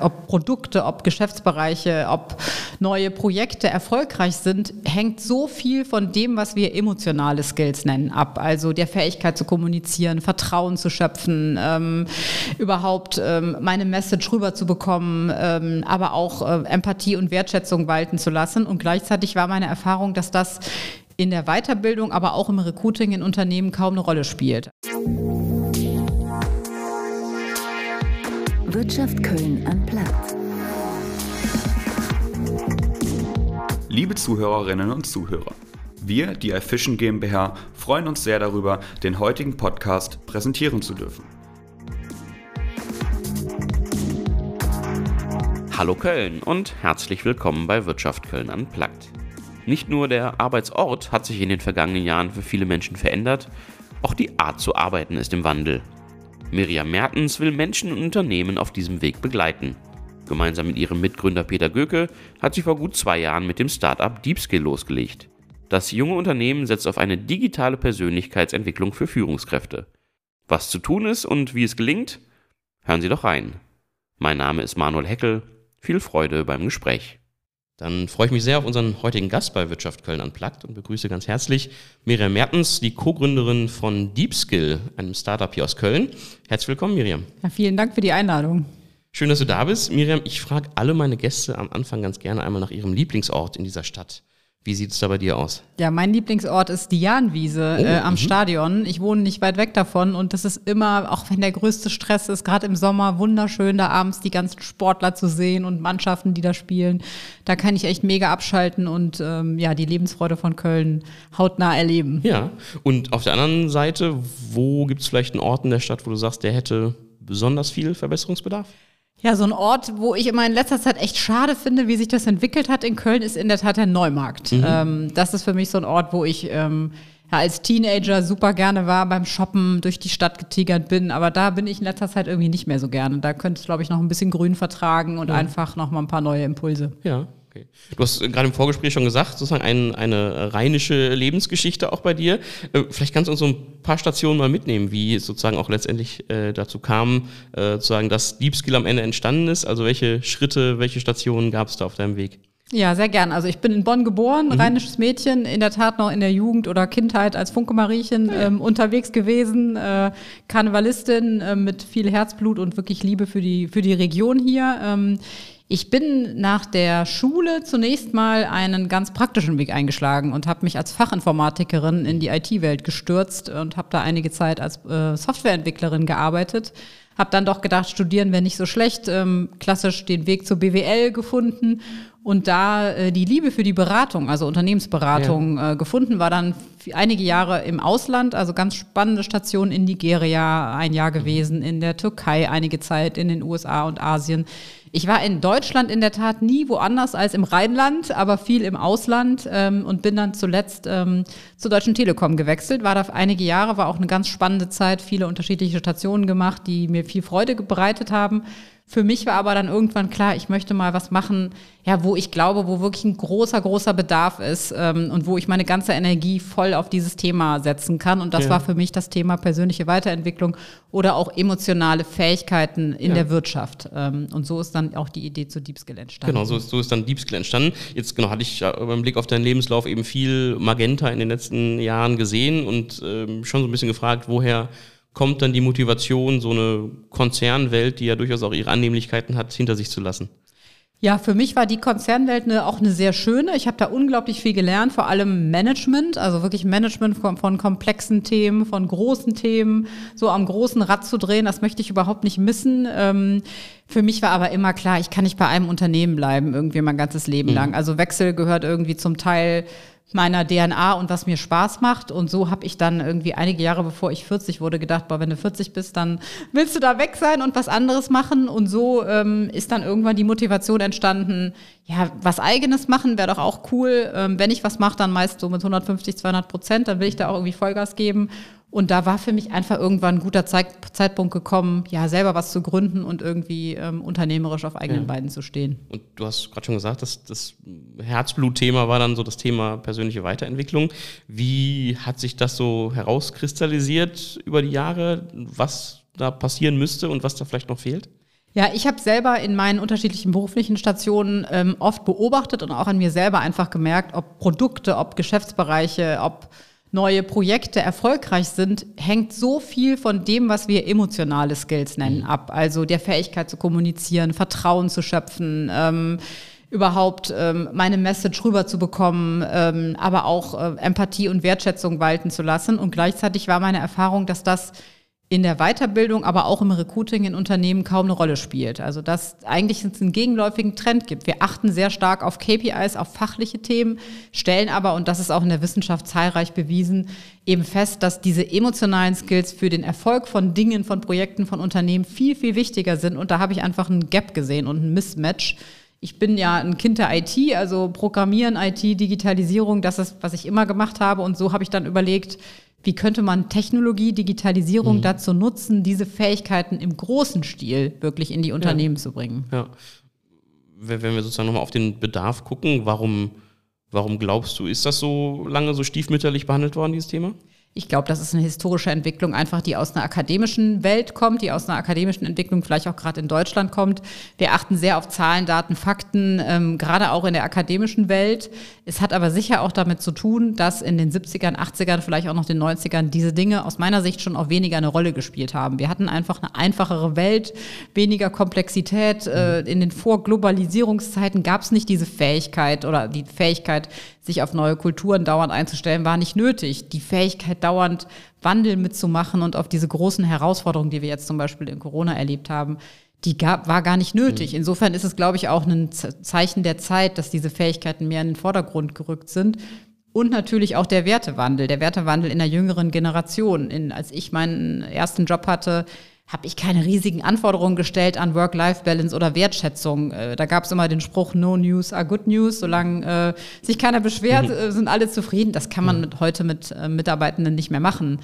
Ob Produkte, ob Geschäftsbereiche, ob neue Projekte erfolgreich sind, hängt so viel von dem, was wir emotionale Skills nennen, ab. Also der Fähigkeit zu kommunizieren, Vertrauen zu schöpfen, ähm, überhaupt ähm, meine Message rüberzubekommen, ähm, aber auch äh, Empathie und Wertschätzung walten zu lassen. Und gleichzeitig war meine Erfahrung, dass das in der Weiterbildung, aber auch im Recruiting in Unternehmen kaum eine Rolle spielt. Wirtschaft Köln am Platz. Liebe Zuhörerinnen und Zuhörer, wir, die iFishing GmbH, freuen uns sehr darüber, den heutigen Podcast präsentieren zu dürfen. Hallo Köln und herzlich willkommen bei Wirtschaft Köln Unplugged. Nicht nur der Arbeitsort hat sich in den vergangenen Jahren für viele Menschen verändert, auch die Art zu arbeiten ist im Wandel. Miriam Mertens will Menschen und Unternehmen auf diesem Weg begleiten. Gemeinsam mit ihrem Mitgründer Peter Göke hat sie vor gut zwei Jahren mit dem Startup DeepSkill losgelegt. Das junge Unternehmen setzt auf eine digitale Persönlichkeitsentwicklung für Führungskräfte. Was zu tun ist und wie es gelingt? Hören Sie doch rein. Mein Name ist Manuel Heckel. Viel Freude beim Gespräch. Dann freue ich mich sehr auf unseren heutigen Gast bei Wirtschaft Köln Unplugged und begrüße ganz herzlich Miriam Mertens, die Co-Gründerin von DeepSkill, einem Startup hier aus Köln. Herzlich willkommen, Miriam. Ja, vielen Dank für die Einladung. Schön, dass du da bist. Miriam, ich frage alle meine Gäste am Anfang ganz gerne einmal nach ihrem Lieblingsort in dieser Stadt. Wie sieht es da bei dir aus? Ja, mein Lieblingsort ist die Jahnwiese oh, äh, am mhm. Stadion. Ich wohne nicht weit weg davon und das ist immer, auch wenn der größte Stress ist, gerade im Sommer wunderschön, da abends die ganzen Sportler zu sehen und Mannschaften, die da spielen. Da kann ich echt mega abschalten und ähm, ja, die Lebensfreude von Köln hautnah erleben. Ja, und auf der anderen Seite, wo gibt es vielleicht einen Ort in der Stadt, wo du sagst, der hätte besonders viel Verbesserungsbedarf? Ja, so ein Ort, wo ich immer in letzter Zeit echt schade finde, wie sich das entwickelt hat in Köln, ist in der Tat der Neumarkt. Mhm. Ähm, das ist für mich so ein Ort, wo ich ähm, ja, als Teenager super gerne war, beim Shoppen durch die Stadt getigert bin. Aber da bin ich in letzter Zeit irgendwie nicht mehr so gerne. Da könnte es, glaube ich, noch ein bisschen Grün vertragen und ja. einfach noch mal ein paar neue Impulse. Ja. Okay. Du hast gerade im Vorgespräch schon gesagt, sozusagen ein, eine rheinische Lebensgeschichte auch bei dir. Äh, vielleicht kannst du uns so ein paar Stationen mal mitnehmen, wie es sozusagen auch letztendlich äh, dazu kam, äh, sozusagen, dass Deep am Ende entstanden ist. Also welche Schritte, welche Stationen gab es da auf deinem Weg? Ja, sehr gern. Also ich bin in Bonn geboren, mhm. rheinisches Mädchen, in der Tat noch in der Jugend oder Kindheit als Funke-Mariechen ja. ähm, unterwegs gewesen, äh, Karnevalistin äh, mit viel Herzblut und wirklich Liebe für die, für die Region hier. Ähm, ich bin nach der Schule zunächst mal einen ganz praktischen Weg eingeschlagen und habe mich als Fachinformatikerin in die IT-Welt gestürzt und habe da einige Zeit als äh, Softwareentwicklerin gearbeitet. Habe dann doch gedacht, studieren wäre nicht so schlecht, ähm, klassisch den Weg zur BWL gefunden und da äh, die Liebe für die Beratung, also Unternehmensberatung, ja. äh, gefunden, war dann einige Jahre im Ausland, also ganz spannende Stationen in Nigeria ein Jahr gewesen, in der Türkei einige Zeit, in den USA und Asien. Ich war in Deutschland in der Tat nie woanders als im Rheinland, aber viel im Ausland ähm, und bin dann zuletzt ähm, zur Deutschen Telekom gewechselt. War da einige Jahre, war auch eine ganz spannende Zeit, viele unterschiedliche Stationen gemacht, die mir viel Freude bereitet haben. Für mich war aber dann irgendwann klar, ich möchte mal was machen, ja, wo ich glaube, wo wirklich ein großer, großer Bedarf ist ähm, und wo ich meine ganze Energie voll auf dieses Thema setzen kann. Und das ja. war für mich das Thema persönliche Weiterentwicklung oder auch emotionale Fähigkeiten in ja. der Wirtschaft. Ähm, und so ist dann auch die Idee zu Deepskill entstanden. Genau, so ist, so ist dann Deepskill entstanden. Jetzt genau hatte ich ja beim Blick auf deinen Lebenslauf eben viel Magenta in den letzten Jahren gesehen und ähm, schon so ein bisschen gefragt, woher kommt dann die Motivation, so eine Konzernwelt, die ja durchaus auch ihre Annehmlichkeiten hat, hinter sich zu lassen? Ja, für mich war die Konzernwelt eine, auch eine sehr schöne. Ich habe da unglaublich viel gelernt, vor allem Management, also wirklich Management von, von, komplexen Themen, von großen Themen, so am großen Rad zu drehen, das möchte ich überhaupt nicht missen. Ähm, für mich war aber immer klar, ich kann nicht bei einem Unternehmen bleiben, irgendwie mein ganzes Leben mhm. lang. Also Wechsel gehört irgendwie zum Teil meiner DNA und was mir Spaß macht. Und so habe ich dann irgendwie einige Jahre bevor ich 40 wurde gedacht, boah, wenn du 40 bist, dann willst du da weg sein und was anderes machen. Und so ähm, ist dann irgendwann die Motivation entstanden, ja, was eigenes machen wäre doch auch cool. Ähm, wenn ich was mache, dann meist so mit 150, 200 Prozent, dann will ich da auch irgendwie Vollgas geben. Und da war für mich einfach irgendwann ein guter Zeit, Zeitpunkt gekommen, ja, selber was zu gründen und irgendwie ähm, unternehmerisch auf eigenen ja. Beinen zu stehen. Und du hast gerade schon gesagt, dass das Herzblutthema war dann so das Thema persönliche Weiterentwicklung. Wie hat sich das so herauskristallisiert über die Jahre, was da passieren müsste und was da vielleicht noch fehlt? Ja, ich habe selber in meinen unterschiedlichen beruflichen Stationen ähm, oft beobachtet und auch an mir selber einfach gemerkt, ob Produkte, ob Geschäftsbereiche, ob neue Projekte erfolgreich sind, hängt so viel von dem, was wir emotionale Skills nennen, ab. Also der Fähigkeit zu kommunizieren, Vertrauen zu schöpfen, ähm, überhaupt ähm, meine Message rüberzubekommen, ähm, aber auch äh, Empathie und Wertschätzung walten zu lassen. Und gleichzeitig war meine Erfahrung, dass das in der Weiterbildung, aber auch im Recruiting in Unternehmen kaum eine Rolle spielt. Also dass eigentlich es einen gegenläufigen Trend gibt. Wir achten sehr stark auf KPIs, auf fachliche Themen, stellen aber, und das ist auch in der Wissenschaft zahlreich bewiesen, eben fest, dass diese emotionalen Skills für den Erfolg von Dingen, von Projekten, von Unternehmen viel, viel wichtiger sind. Und da habe ich einfach einen Gap gesehen und ein Mismatch. Ich bin ja ein Kind der IT, also Programmieren, IT, Digitalisierung, das ist, was ich immer gemacht habe. Und so habe ich dann überlegt, wie könnte man Technologie, Digitalisierung mhm. dazu nutzen, diese Fähigkeiten im großen Stil wirklich in die Unternehmen ja. zu bringen? Ja. Wenn wir sozusagen nochmal auf den Bedarf gucken, warum, warum glaubst du, ist das so lange so stiefmütterlich behandelt worden, dieses Thema? Ich glaube, das ist eine historische Entwicklung, einfach die aus einer akademischen Welt kommt, die aus einer akademischen Entwicklung vielleicht auch gerade in Deutschland kommt. Wir achten sehr auf Zahlen, Daten, Fakten, ähm, gerade auch in der akademischen Welt. Es hat aber sicher auch damit zu tun, dass in den 70ern, 80ern, vielleicht auch noch den 90ern diese Dinge aus meiner Sicht schon auch weniger eine Rolle gespielt haben. Wir hatten einfach eine einfachere Welt, weniger Komplexität. Äh, in den Vorglobalisierungszeiten gab es nicht diese Fähigkeit oder die Fähigkeit, sich auf neue Kulturen dauernd einzustellen, war nicht nötig. Die Fähigkeit, dauernd Wandel mitzumachen und auf diese großen Herausforderungen, die wir jetzt zum Beispiel in Corona erlebt haben, die gab, war gar nicht nötig. Mhm. Insofern ist es, glaube ich, auch ein Zeichen der Zeit, dass diese Fähigkeiten mehr in den Vordergrund gerückt sind. Und natürlich auch der Wertewandel, der Wertewandel in der jüngeren Generation. In, als ich meinen ersten Job hatte, habe ich keine riesigen Anforderungen gestellt an Work-Life-Balance oder Wertschätzung. Äh, da gab es immer den Spruch, no news are good news. Solange äh, sich keiner beschwert, mhm. äh, sind alle zufrieden. Das kann man mhm. mit, heute mit äh, Mitarbeitenden nicht mehr machen.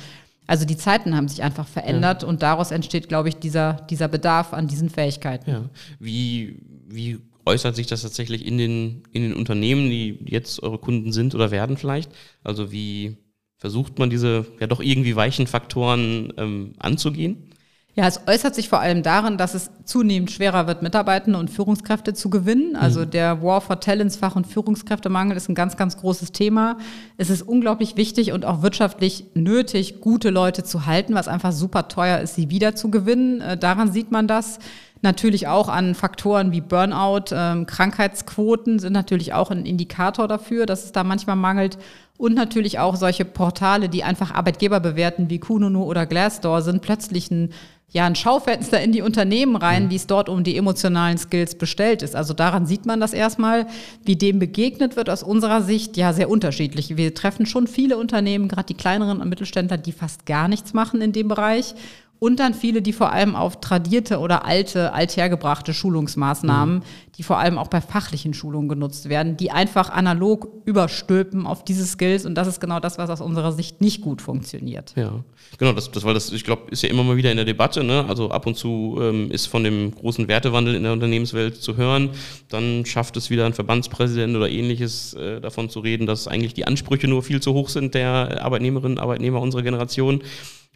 Also die Zeiten haben sich einfach verändert ja. und daraus entsteht, glaube ich, dieser, dieser Bedarf an diesen Fähigkeiten. Ja. Wie, wie äußert sich das tatsächlich in den, in den Unternehmen, die jetzt eure Kunden sind oder werden vielleicht? Also wie versucht man diese ja doch irgendwie weichen Faktoren ähm, anzugehen? Ja, es äußert sich vor allem darin, dass es zunehmend schwerer wird, Mitarbeitende und Führungskräfte zu gewinnen. Also mhm. der War for Talents, Fach- und Führungskräftemangel ist ein ganz, ganz großes Thema. Es ist unglaublich wichtig und auch wirtschaftlich nötig, gute Leute zu halten, was einfach super teuer ist, sie wieder zu gewinnen. Äh, daran sieht man das. Natürlich auch an Faktoren wie Burnout, ähm, Krankheitsquoten sind natürlich auch ein Indikator dafür, dass es da manchmal mangelt. Und natürlich auch solche Portale, die einfach Arbeitgeber bewerten, wie Kununu oder Glassdoor, sind plötzlich ein ja, ein Schaufenster in die Unternehmen rein, mhm. wie es dort um die emotionalen Skills bestellt ist. Also daran sieht man das erstmal, wie dem begegnet wird aus unserer Sicht, ja, sehr unterschiedlich. Wir treffen schon viele Unternehmen, gerade die kleineren und Mittelständler, die fast gar nichts machen in dem Bereich und dann viele, die vor allem auf tradierte oder alte, althergebrachte Schulungsmaßnahmen, mhm. die vor allem auch bei fachlichen Schulungen genutzt werden, die einfach analog überstülpen auf diese Skills. Und das ist genau das, was aus unserer Sicht nicht gut funktioniert. Ja, genau, das, das weil das, ich glaube, ist ja immer mal wieder in der Debatte. Ne? Also ab und zu ähm, ist von dem großen Wertewandel in der Unternehmenswelt zu hören. Dann schafft es wieder ein Verbandspräsident oder ähnliches äh, davon zu reden, dass eigentlich die Ansprüche nur viel zu hoch sind der Arbeitnehmerinnen und Arbeitnehmer unserer Generation.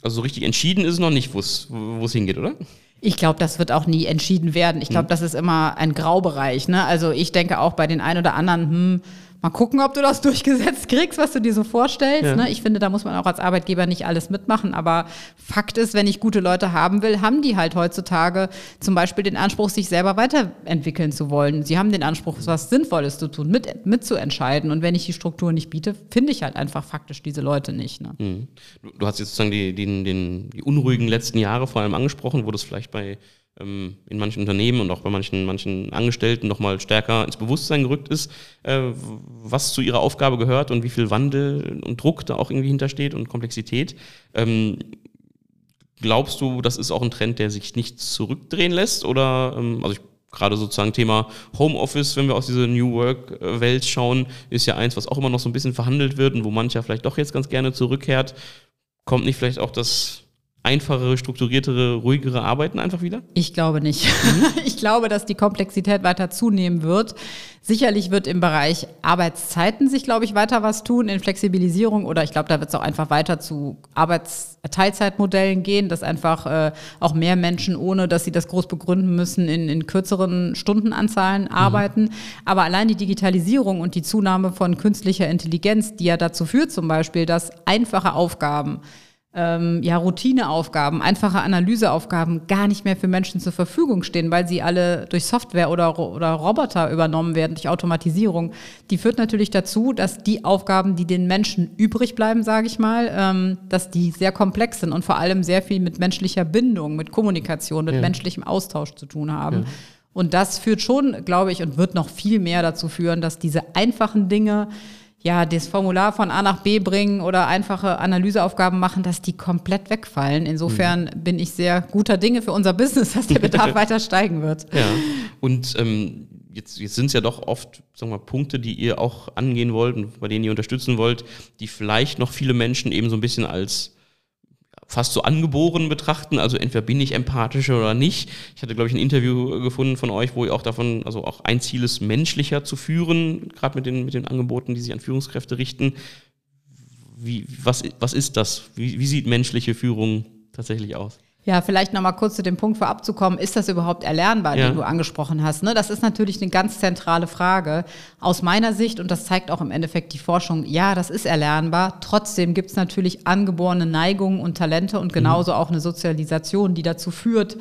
Also so richtig entschieden ist noch nicht, wo es hingeht, oder? Ich glaube, das wird auch nie entschieden werden. Ich glaube, hm. das ist immer ein Graubereich. Ne? Also ich denke auch bei den ein oder anderen, hm, Mal gucken, ob du das durchgesetzt kriegst, was du dir so vorstellst. Ja. Ne? Ich finde, da muss man auch als Arbeitgeber nicht alles mitmachen. Aber Fakt ist, wenn ich gute Leute haben will, haben die halt heutzutage zum Beispiel den Anspruch, sich selber weiterentwickeln zu wollen. Sie haben den Anspruch, was Sinnvolles zu tun, mit, mitzuentscheiden. Und wenn ich die Struktur nicht biete, finde ich halt einfach faktisch diese Leute nicht. Ne? Mhm. Du, hast jetzt sozusagen die, die, die, die unruhigen letzten Jahre vor allem angesprochen, wo das vielleicht bei in manchen Unternehmen und auch bei manchen, manchen Angestellten nochmal stärker ins Bewusstsein gerückt ist, äh, was zu ihrer Aufgabe gehört und wie viel Wandel und Druck da auch irgendwie hintersteht und Komplexität. Ähm, glaubst du, das ist auch ein Trend, der sich nicht zurückdrehen lässt? Oder, ähm, also ich gerade sozusagen Thema Homeoffice, wenn wir aus dieser New Work-Welt schauen, ist ja eins, was auch immer noch so ein bisschen verhandelt wird und wo mancher vielleicht doch jetzt ganz gerne zurückkehrt. Kommt nicht vielleicht auch das einfachere, strukturiertere, ruhigere Arbeiten einfach wieder? Ich glaube nicht. Mhm. ich glaube, dass die Komplexität weiter zunehmen wird. Sicherlich wird im Bereich Arbeitszeiten sich, glaube ich, weiter was tun in Flexibilisierung oder ich glaube, da wird es auch einfach weiter zu Arbeitsteilzeitmodellen gehen, dass einfach äh, auch mehr Menschen, ohne dass sie das groß begründen müssen, in, in kürzeren Stundenanzahlen mhm. arbeiten. Aber allein die Digitalisierung und die Zunahme von künstlicher Intelligenz, die ja dazu führt zum Beispiel, dass einfache Aufgaben ähm, ja, Routineaufgaben, einfache Analyseaufgaben gar nicht mehr für Menschen zur Verfügung stehen, weil sie alle durch Software oder, oder Roboter übernommen werden, durch Automatisierung. Die führt natürlich dazu, dass die Aufgaben, die den Menschen übrig bleiben, sage ich mal, ähm, dass die sehr komplex sind und vor allem sehr viel mit menschlicher Bindung, mit Kommunikation, mit ja. menschlichem Austausch zu tun haben. Ja. Und das führt schon, glaube ich, und wird noch viel mehr dazu führen, dass diese einfachen Dinge, ja, das Formular von A nach B bringen oder einfache Analyseaufgaben machen, dass die komplett wegfallen. Insofern mhm. bin ich sehr guter Dinge für unser Business, dass der Bedarf weiter steigen wird. Ja, und ähm, jetzt, jetzt sind es ja doch oft sagen wir, Punkte, die ihr auch angehen wollt und bei denen ihr unterstützen wollt, die vielleicht noch viele Menschen eben so ein bisschen als fast so angeboren betrachten. Also entweder bin ich empathischer oder nicht. Ich hatte, glaube ich, ein Interview gefunden von euch, wo ihr auch davon, also auch ein Ziel ist, menschlicher zu führen, gerade mit den, mit den Angeboten, die sich an Führungskräfte richten. Wie, was, was ist das? Wie, wie sieht menschliche Führung tatsächlich aus? Ja, vielleicht nochmal kurz zu dem Punkt vorab zu kommen. Ist das überhaupt erlernbar, ja. den du angesprochen hast? Ne? Das ist natürlich eine ganz zentrale Frage. Aus meiner Sicht, und das zeigt auch im Endeffekt die Forschung, ja, das ist erlernbar. Trotzdem gibt es natürlich angeborene Neigungen und Talente und genauso mhm. auch eine Sozialisation, die dazu führt,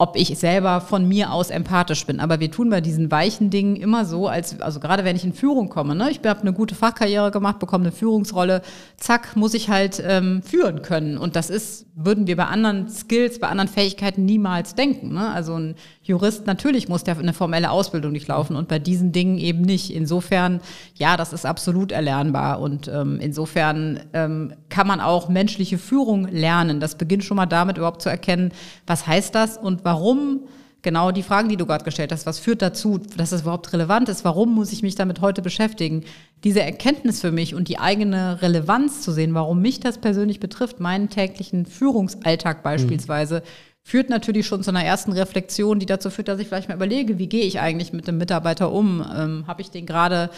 ob ich selber von mir aus empathisch bin. Aber wir tun bei diesen weichen Dingen immer so, als, also gerade wenn ich in Führung komme, ne, ich habe eine gute Fachkarriere gemacht, bekomme eine Führungsrolle, zack, muss ich halt ähm, führen können. Und das ist, würden wir bei anderen Skills, bei anderen Fähigkeiten niemals denken. Ne? Also ein Jurist, natürlich muss der eine formelle Ausbildung durchlaufen und bei diesen Dingen eben nicht. Insofern, ja, das ist absolut erlernbar und ähm, insofern ähm, kann man auch menschliche Führung lernen. Das beginnt schon mal damit überhaupt zu erkennen, was heißt das und warum genau die Fragen, die du gerade gestellt hast, was führt dazu, dass es überhaupt relevant ist, warum muss ich mich damit heute beschäftigen? Diese Erkenntnis für mich und die eigene Relevanz zu sehen, warum mich das persönlich betrifft, meinen täglichen Führungsalltag beispielsweise, mhm führt natürlich schon zu einer ersten Reflexion, die dazu führt, dass ich vielleicht mal überlege, wie gehe ich eigentlich mit dem Mitarbeiter um? Ähm, habe ich den gerade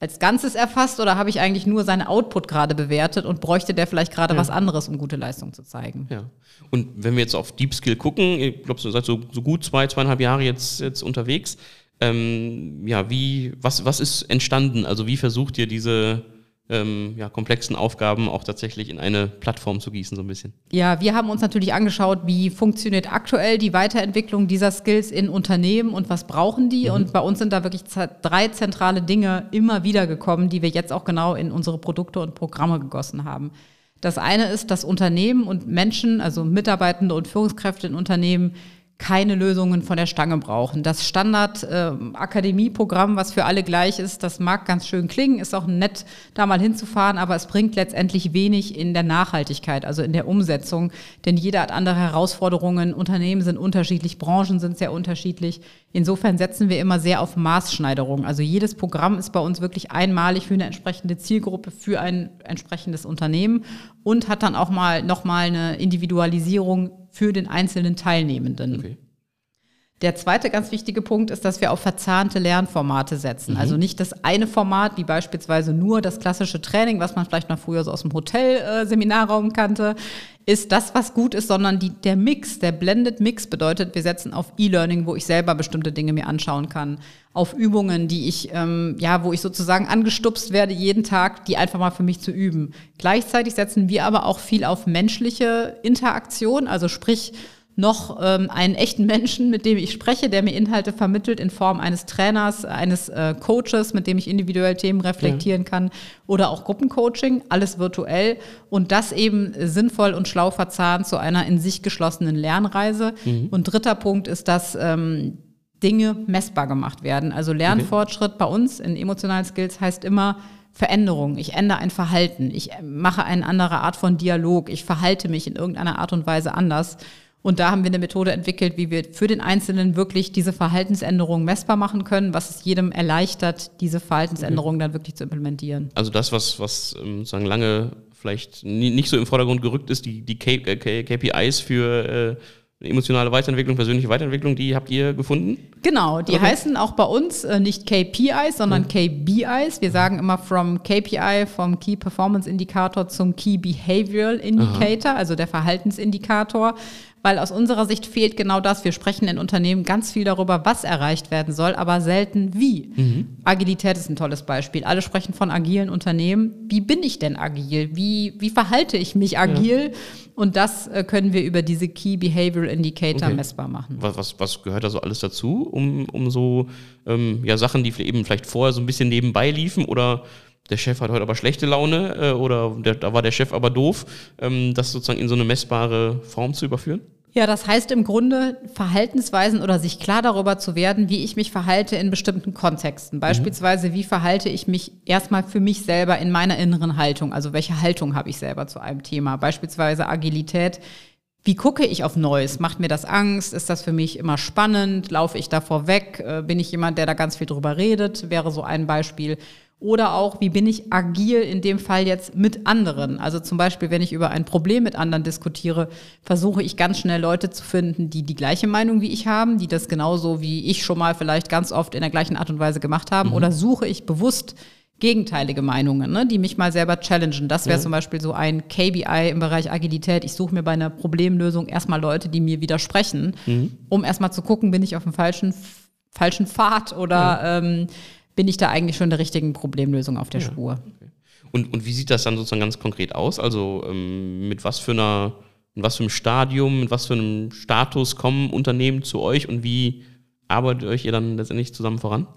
als Ganzes erfasst oder habe ich eigentlich nur seinen Output gerade bewertet und bräuchte der vielleicht gerade ja. was anderes, um gute Leistung zu zeigen? Ja. Und wenn wir jetzt auf Deep Skill gucken, ich glaube, ihr seid so, so gut zwei, zweieinhalb Jahre jetzt, jetzt unterwegs. Ähm, ja, wie, was, was ist entstanden? Also wie versucht ihr diese ähm, ja, komplexen Aufgaben auch tatsächlich in eine Plattform zu gießen, so ein bisschen. Ja, wir haben uns natürlich angeschaut, wie funktioniert aktuell die Weiterentwicklung dieser Skills in Unternehmen und was brauchen die. Mhm. Und bei uns sind da wirklich drei zentrale Dinge immer wieder gekommen, die wir jetzt auch genau in unsere Produkte und Programme gegossen haben. Das eine ist, dass Unternehmen und Menschen, also Mitarbeitende und Führungskräfte in Unternehmen, keine Lösungen von der Stange brauchen. Das Standard-Akademieprogramm, äh, was für alle gleich ist, das mag ganz schön klingen, ist auch nett, da mal hinzufahren, aber es bringt letztendlich wenig in der Nachhaltigkeit, also in der Umsetzung, denn jeder hat andere Herausforderungen, Unternehmen sind unterschiedlich, Branchen sind sehr unterschiedlich. Insofern setzen wir immer sehr auf Maßschneiderung. Also jedes Programm ist bei uns wirklich einmalig für eine entsprechende Zielgruppe, für ein entsprechendes Unternehmen und hat dann auch mal nochmal eine Individualisierung für den einzelnen Teilnehmenden. Okay. Der zweite ganz wichtige Punkt ist, dass wir auf verzahnte Lernformate setzen. Mhm. Also nicht das eine Format, wie beispielsweise nur das klassische Training, was man vielleicht noch früher so aus dem Hotel-Seminarraum äh, kannte, ist das, was gut ist, sondern die, der Mix, der Blended Mix bedeutet, wir setzen auf E-Learning, wo ich selber bestimmte Dinge mir anschauen kann, auf Übungen, die ich, ähm, ja, wo ich sozusagen angestupst werde, jeden Tag, die einfach mal für mich zu üben. Gleichzeitig setzen wir aber auch viel auf menschliche Interaktion, also sprich, noch ähm, einen echten Menschen, mit dem ich spreche, der mir Inhalte vermittelt in Form eines Trainers, eines äh, Coaches, mit dem ich individuell Themen reflektieren ja. kann oder auch Gruppencoaching, alles virtuell und das eben sinnvoll und schlau verzahnt zu einer in sich geschlossenen Lernreise. Mhm. Und dritter Punkt ist, dass ähm, Dinge messbar gemacht werden. Also Lernfortschritt okay. bei uns in emotionalen Skills heißt immer, Veränderung. Ich ändere ein Verhalten. Ich mache eine andere Art von Dialog. Ich verhalte mich in irgendeiner Art und Weise anders. Und da haben wir eine Methode entwickelt, wie wir für den Einzelnen wirklich diese Verhaltensänderungen messbar machen können, was es jedem erleichtert, diese Verhaltensänderungen okay. dann wirklich zu implementieren. Also das, was, was ähm, sagen lange vielleicht nicht so im Vordergrund gerückt ist, die, die KPIs für äh, emotionale Weiterentwicklung, persönliche Weiterentwicklung, die habt ihr gefunden? Genau, die okay. heißen auch bei uns äh, nicht KPIs, sondern mhm. KBIs. Wir sagen immer from KPI, vom Key Performance Indicator zum Key Behavioral Indicator, Aha. also der Verhaltensindikator weil aus unserer Sicht fehlt genau das. Wir sprechen in Unternehmen ganz viel darüber, was erreicht werden soll, aber selten wie. Mhm. Agilität ist ein tolles Beispiel. Alle sprechen von agilen Unternehmen. Wie bin ich denn agil? Wie, wie verhalte ich mich agil? Ja. Und das äh, können wir über diese Key Behavioral Indicator okay. messbar machen. Was, was, was, gehört da so alles dazu, um, um so ähm, ja, Sachen, die eben vielleicht vorher so ein bisschen nebenbei liefen oder der Chef hat heute aber schlechte Laune äh, oder der, da war der Chef aber doof, ähm, das sozusagen in so eine messbare Form zu überführen? Ja, das heißt im Grunde Verhaltensweisen oder sich klar darüber zu werden, wie ich mich verhalte in bestimmten Kontexten. Mhm. Beispielsweise, wie verhalte ich mich erstmal für mich selber in meiner inneren Haltung? Also welche Haltung habe ich selber zu einem Thema? Beispielsweise Agilität. Wie gucke ich auf Neues? Macht mir das Angst? Ist das für mich immer spannend? Laufe ich davor weg? Äh, bin ich jemand, der da ganz viel drüber redet? Wäre so ein Beispiel. Oder auch, wie bin ich agil in dem Fall jetzt mit anderen? Also zum Beispiel, wenn ich über ein Problem mit anderen diskutiere, versuche ich ganz schnell Leute zu finden, die die gleiche Meinung wie ich haben, die das genauso wie ich schon mal vielleicht ganz oft in der gleichen Art und Weise gemacht haben. Mhm. Oder suche ich bewusst gegenteilige Meinungen, ne, die mich mal selber challengen. Das wäre ja. zum Beispiel so ein KBI im Bereich Agilität. Ich suche mir bei einer Problemlösung erstmal Leute, die mir widersprechen, mhm. um erstmal zu gucken, bin ich auf dem falschen, falschen Pfad oder ja. ähm, bin ich da eigentlich schon der richtigen Problemlösung auf der ja, Spur. Okay. Und, und wie sieht das dann sozusagen ganz konkret aus? Also ähm, mit was für einer, in was für einem Stadium, mit was für einem Status kommen Unternehmen zu euch und wie arbeitet euch ihr dann letztendlich zusammen voran?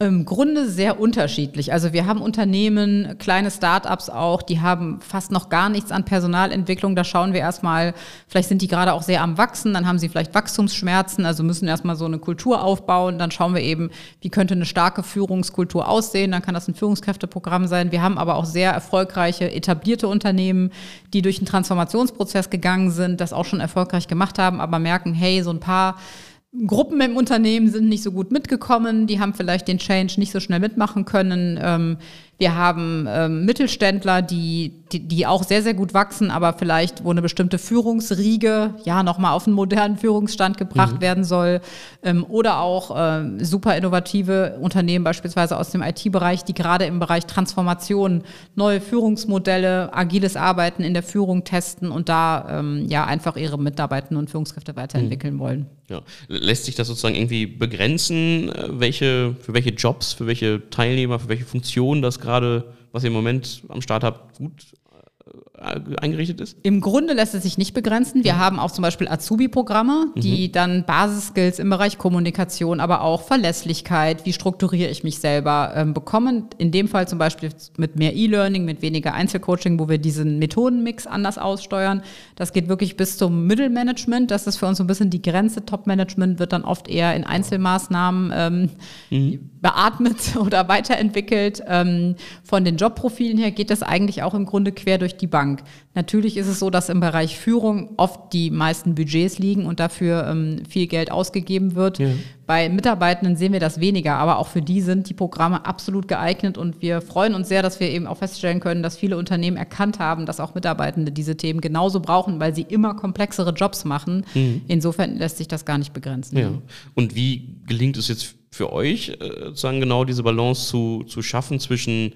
Im Grunde sehr unterschiedlich. Also wir haben Unternehmen, kleine Startups auch, die haben fast noch gar nichts an Personalentwicklung. Da schauen wir erstmal, vielleicht sind die gerade auch sehr am Wachsen, dann haben sie vielleicht Wachstumsschmerzen, also müssen erstmal so eine Kultur aufbauen. Dann schauen wir eben, wie könnte eine starke Führungskultur aussehen. Dann kann das ein Führungskräfteprogramm sein. Wir haben aber auch sehr erfolgreiche, etablierte Unternehmen, die durch einen Transformationsprozess gegangen sind, das auch schon erfolgreich gemacht haben, aber merken, hey, so ein paar Gruppen im Unternehmen sind nicht so gut mitgekommen, die haben vielleicht den Change nicht so schnell mitmachen können. Ähm, wir haben ähm, Mittelständler, die, die, die auch sehr, sehr gut wachsen, aber vielleicht, wo eine bestimmte Führungsriege ja nochmal auf einen modernen Führungsstand gebracht mhm. werden soll. Ähm, oder auch ähm, super innovative Unternehmen, beispielsweise aus dem IT-Bereich, die gerade im Bereich Transformation neue Führungsmodelle, agiles Arbeiten in der Führung testen und da ähm, ja einfach ihre Mitarbeitenden und Führungskräfte weiterentwickeln mhm. wollen. Ja. Lässt sich das sozusagen irgendwie begrenzen, äh, welche, für welche Jobs, für welche Teilnehmer, für welche Funktionen das gerade gerade, was ihr im Moment am Start habt, gut äh, eingerichtet ist? Im Grunde lässt es sich nicht begrenzen. Wir mhm. haben auch zum Beispiel Azubi-Programme, die mhm. dann Basisskills im Bereich Kommunikation, aber auch Verlässlichkeit, wie strukturiere ich mich selber ähm, bekommen. In dem Fall zum Beispiel mit mehr E-Learning, mit weniger Einzelcoaching, wo wir diesen Methodenmix anders aussteuern. Das geht wirklich bis zum Mittelmanagement. Das ist für uns so ein bisschen die Grenze. Top-Management wird dann oft eher in Einzelmaßnahmen ähm, mhm. beatmet oder weiterentwickelt. Ähm, von den Jobprofilen her geht das eigentlich auch im Grunde quer durch die Bank. Natürlich ist es so, dass im Bereich Führung oft die meisten Budgets liegen und dafür ähm, viel Geld ausgegeben wird. Ja. Bei Mitarbeitenden sehen wir das weniger, aber auch für die sind die Programme absolut geeignet und wir freuen uns sehr, dass wir eben auch feststellen können, dass viele Unternehmen erkannt haben, dass auch Mitarbeitende diese Themen genauso brauchen, weil sie immer komplexere Jobs machen. Mhm. Insofern lässt sich das gar nicht begrenzen. Ja. Und wie gelingt es jetzt für euch, äh, sozusagen genau diese Balance zu, zu schaffen zwischen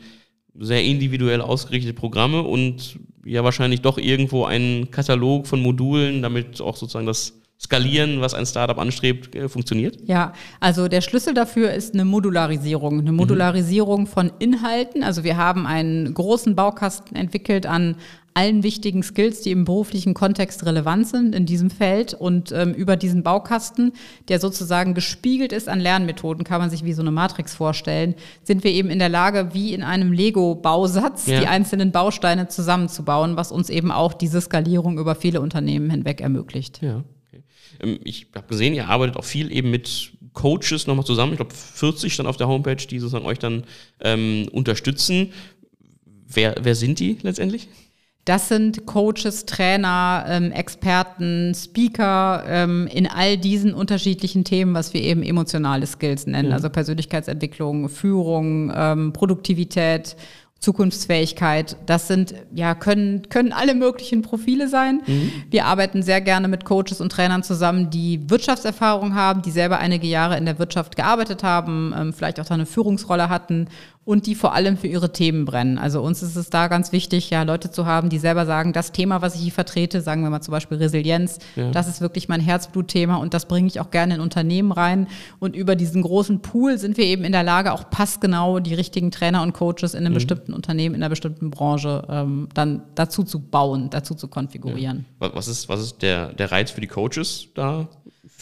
sehr individuell ausgerichtete Programme und ja wahrscheinlich doch irgendwo einen Katalog von Modulen, damit auch sozusagen das Skalieren, was ein Startup anstrebt, äh, funktioniert? Ja, also der Schlüssel dafür ist eine Modularisierung. Eine Modularisierung mhm. von Inhalten. Also wir haben einen großen Baukasten entwickelt an allen wichtigen Skills, die im beruflichen Kontext relevant sind in diesem Feld. Und ähm, über diesen Baukasten, der sozusagen gespiegelt ist an Lernmethoden, kann man sich wie so eine Matrix vorstellen, sind wir eben in der Lage, wie in einem Lego-Bausatz ja. die einzelnen Bausteine zusammenzubauen, was uns eben auch diese Skalierung über viele Unternehmen hinweg ermöglicht. Ja. Okay. Ähm, ich habe gesehen, ihr arbeitet auch viel eben mit Coaches nochmal zusammen. Ich glaube, 40 dann auf der Homepage, die sozusagen euch dann ähm, unterstützen. Wer, wer sind die letztendlich? Das sind Coaches, Trainer, ähm, Experten, Speaker ähm, in all diesen unterschiedlichen Themen, was wir eben emotionale Skills nennen, mhm. also Persönlichkeitsentwicklung, Führung, ähm, Produktivität, Zukunftsfähigkeit. Das sind, ja, können, können alle möglichen Profile sein. Mhm. Wir arbeiten sehr gerne mit Coaches und Trainern zusammen, die Wirtschaftserfahrung haben, die selber einige Jahre in der Wirtschaft gearbeitet haben, ähm, vielleicht auch da eine Führungsrolle hatten und die vor allem für ihre Themen brennen. Also uns ist es da ganz wichtig, ja, Leute zu haben, die selber sagen, das Thema, was ich hier vertrete, sagen wir mal zum Beispiel Resilienz, ja. das ist wirklich mein Herzblutthema und das bringe ich auch gerne in Unternehmen rein. Und über diesen großen Pool sind wir eben in der Lage, auch passgenau die richtigen Trainer und Coaches in einem mhm. bestimmten Unternehmen, in einer bestimmten Branche ähm, dann dazu zu bauen, dazu zu konfigurieren. Ja. Was ist, was ist der, der Reiz für die Coaches da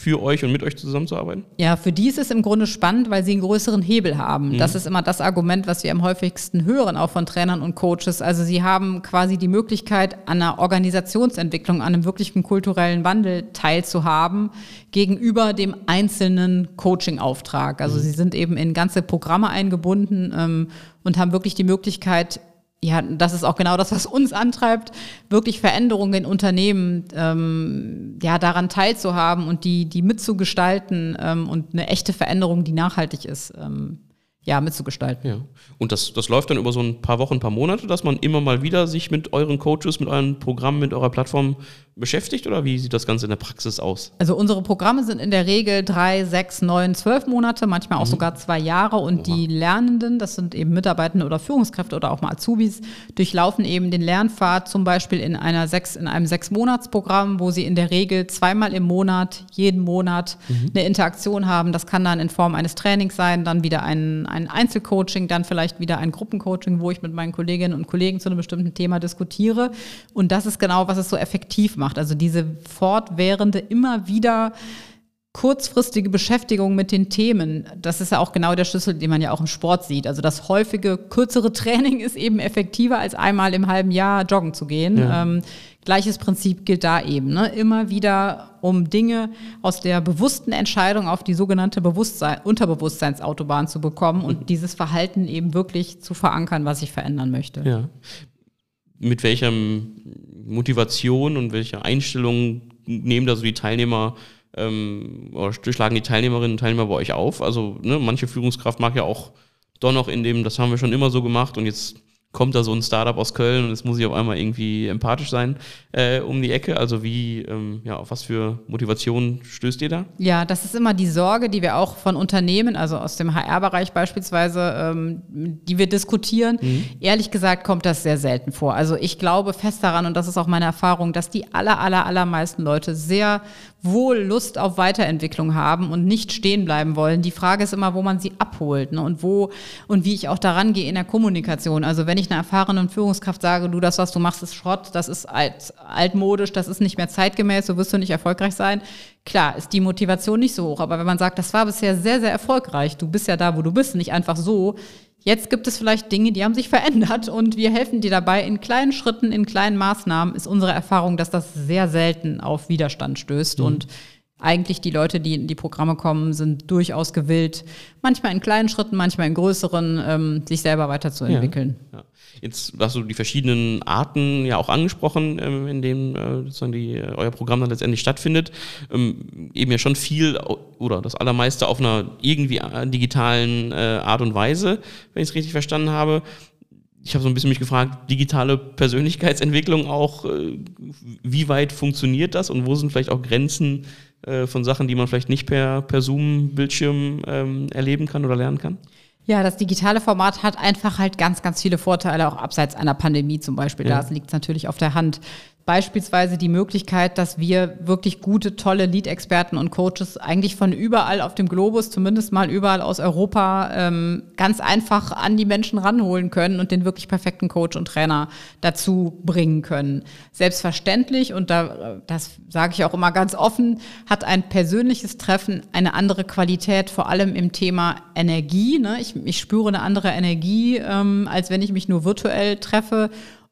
für euch und mit euch zusammenzuarbeiten? Ja, für die ist es im Grunde spannend, weil sie einen größeren Hebel haben. Mhm. Das ist immer das Argument, was wir am häufigsten hören, auch von Trainern und Coaches. Also sie haben quasi die Möglichkeit, an einer Organisationsentwicklung, an einem wirklichen kulturellen Wandel teilzuhaben, gegenüber dem einzelnen Coaching-Auftrag. Also mhm. sie sind eben in ganze Programme eingebunden ähm, und haben wirklich die Möglichkeit, ja, das ist auch genau das, was uns antreibt, wirklich Veränderungen in Unternehmen ähm, ja, daran teilzuhaben und die, die mitzugestalten ähm, und eine echte Veränderung, die nachhaltig ist, ähm, ja, mitzugestalten. Ja. Und das, das läuft dann über so ein paar Wochen, ein paar Monate, dass man immer mal wieder sich mit euren Coaches, mit euren Programmen, mit eurer Plattform beschäftigt oder wie sieht das Ganze in der Praxis aus? Also unsere Programme sind in der Regel drei, sechs, neun, zwölf Monate, manchmal auch mhm. sogar zwei Jahre und Oha. die Lernenden, das sind eben Mitarbeitende oder Führungskräfte oder auch mal Azubis, durchlaufen eben den Lernpfad zum Beispiel in einer sechs, in einem sechs Monatsprogramm, wo sie in der Regel zweimal im Monat, jeden Monat mhm. eine Interaktion haben. Das kann dann in Form eines Trainings sein, dann wieder ein, ein Einzelcoaching, dann vielleicht wieder ein Gruppencoaching, wo ich mit meinen Kolleginnen und Kollegen zu einem bestimmten Thema diskutiere. Und das ist genau, was es so effektiv macht. Also diese fortwährende, immer wieder kurzfristige Beschäftigung mit den Themen, das ist ja auch genau der Schlüssel, den man ja auch im Sport sieht. Also das häufige, kürzere Training ist eben effektiver, als einmal im halben Jahr joggen zu gehen. Ja. Ähm, gleiches Prinzip gilt da eben. Ne? Immer wieder, um Dinge aus der bewussten Entscheidung auf die sogenannte Bewusstsein Unterbewusstseinsautobahn zu bekommen und dieses Verhalten eben wirklich zu verankern, was ich verändern möchte. Ja. Mit welcher Motivation und welcher Einstellung nehmen da so die Teilnehmer ähm, oder durchschlagen die Teilnehmerinnen und Teilnehmer bei euch auf? Also ne, manche Führungskraft mag ja auch doch noch in dem, das haben wir schon immer so gemacht und jetzt kommt da so ein Startup aus Köln und es muss ich auf einmal irgendwie empathisch sein äh, um die Ecke. Also wie, ähm, ja, auf was für Motivation stößt ihr da? Ja, das ist immer die Sorge, die wir auch von Unternehmen, also aus dem HR-Bereich beispielsweise, ähm, die wir diskutieren. Mhm. Ehrlich gesagt kommt das sehr selten vor. Also ich glaube fest daran, und das ist auch meine Erfahrung, dass die aller, aller, allermeisten Leute sehr wohl Lust auf Weiterentwicklung haben und nicht stehen bleiben wollen. Die Frage ist immer, wo man sie abholt ne? und wo und wie ich auch daran gehe in der Kommunikation. Also wenn ich einer erfahrenen Führungskraft sage, du, das, was du machst, ist Schrott, das ist alt, altmodisch, das ist nicht mehr zeitgemäß, so wirst du nicht erfolgreich sein. Klar, ist die Motivation nicht so hoch. Aber wenn man sagt, das war bisher sehr, sehr erfolgreich, du bist ja da, wo du bist, nicht einfach so, Jetzt gibt es vielleicht Dinge, die haben sich verändert und wir helfen dir dabei in kleinen Schritten, in kleinen Maßnahmen. Ist unsere Erfahrung, dass das sehr selten auf Widerstand stößt mhm. und eigentlich die Leute, die in die Programme kommen, sind durchaus gewillt, manchmal in kleinen Schritten, manchmal in größeren, ähm, sich selber weiterzuentwickeln. Ja, ja. Jetzt hast du die verschiedenen Arten ja auch angesprochen, ähm, in denen äh, sozusagen die, äh, euer Programm dann letztendlich stattfindet. Ähm, eben ja schon viel oder das allermeiste auf einer irgendwie äh, digitalen Art und Weise, wenn ich es richtig verstanden habe ich habe so ein bisschen mich gefragt, digitale Persönlichkeitsentwicklung auch, wie weit funktioniert das und wo sind vielleicht auch Grenzen von Sachen, die man vielleicht nicht per, per Zoom-Bildschirm ähm, erleben kann oder lernen kann? Ja, das digitale Format hat einfach halt ganz, ganz viele Vorteile, auch abseits einer Pandemie zum Beispiel. Ja. Da liegt es natürlich auf der Hand beispielsweise die Möglichkeit, dass wir wirklich gute, tolle Lead-Experten und Coaches eigentlich von überall auf dem Globus, zumindest mal überall aus Europa, ähm, ganz einfach an die Menschen ranholen können und den wirklich perfekten Coach und Trainer dazu bringen können. Selbstverständlich, und da, das sage ich auch immer ganz offen, hat ein persönliches Treffen eine andere Qualität, vor allem im Thema Energie. Ne? Ich, ich spüre eine andere Energie, ähm, als wenn ich mich nur virtuell treffe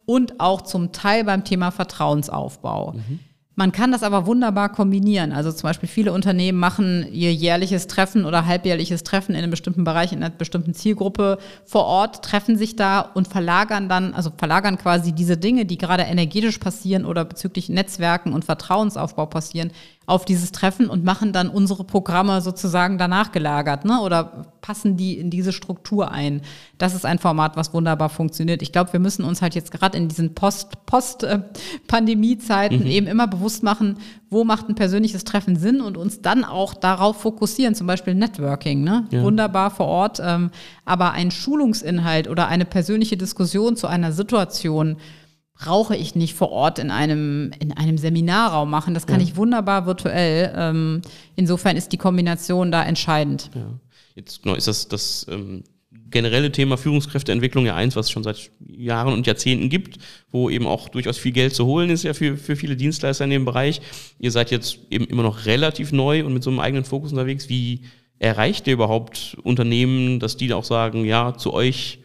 und auch zum Teil beim Thema Vertrauensaufbau. Mhm. Man kann das aber wunderbar kombinieren. Also zum Beispiel viele Unternehmen machen ihr jährliches Treffen oder halbjährliches Treffen in einem bestimmten Bereich, in einer bestimmten Zielgruppe vor Ort, treffen sich da und verlagern dann, also verlagern quasi diese Dinge, die gerade energetisch passieren oder bezüglich Netzwerken und Vertrauensaufbau passieren, auf dieses Treffen und machen dann unsere Programme sozusagen danach gelagert, ne? Oder passen die in diese Struktur ein. Das ist ein Format, was wunderbar funktioniert. Ich glaube, wir müssen uns halt jetzt gerade in diesen Post-Post-Pandemie-Zeiten äh, mhm. eben immer bewusst machen, wo macht ein persönliches Treffen Sinn und uns dann auch darauf fokussieren, zum Beispiel Networking, ne? Ja. Wunderbar vor Ort. Ähm, aber ein Schulungsinhalt oder eine persönliche Diskussion zu einer Situation, brauche ich nicht vor Ort in einem, in einem Seminarraum machen. Das kann ja. ich wunderbar virtuell. Ähm, insofern ist die Kombination da entscheidend. Ja. Jetzt genau, ist das, das ähm, generelle Thema Führungskräfteentwicklung ja eins, was es schon seit Jahren und Jahrzehnten gibt, wo eben auch durchaus viel Geld zu holen ist ja für, für viele Dienstleister in dem Bereich. Ihr seid jetzt eben immer noch relativ neu und mit so einem eigenen Fokus unterwegs. Wie erreicht ihr überhaupt Unternehmen, dass die auch sagen, ja, zu euch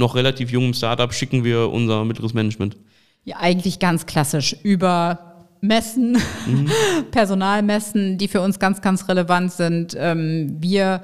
noch relativ jungem Startup schicken wir unser mittleres Management? Ja, eigentlich ganz klassisch über Messen, mhm. Personalmessen, die für uns ganz, ganz relevant sind. Ähm, wir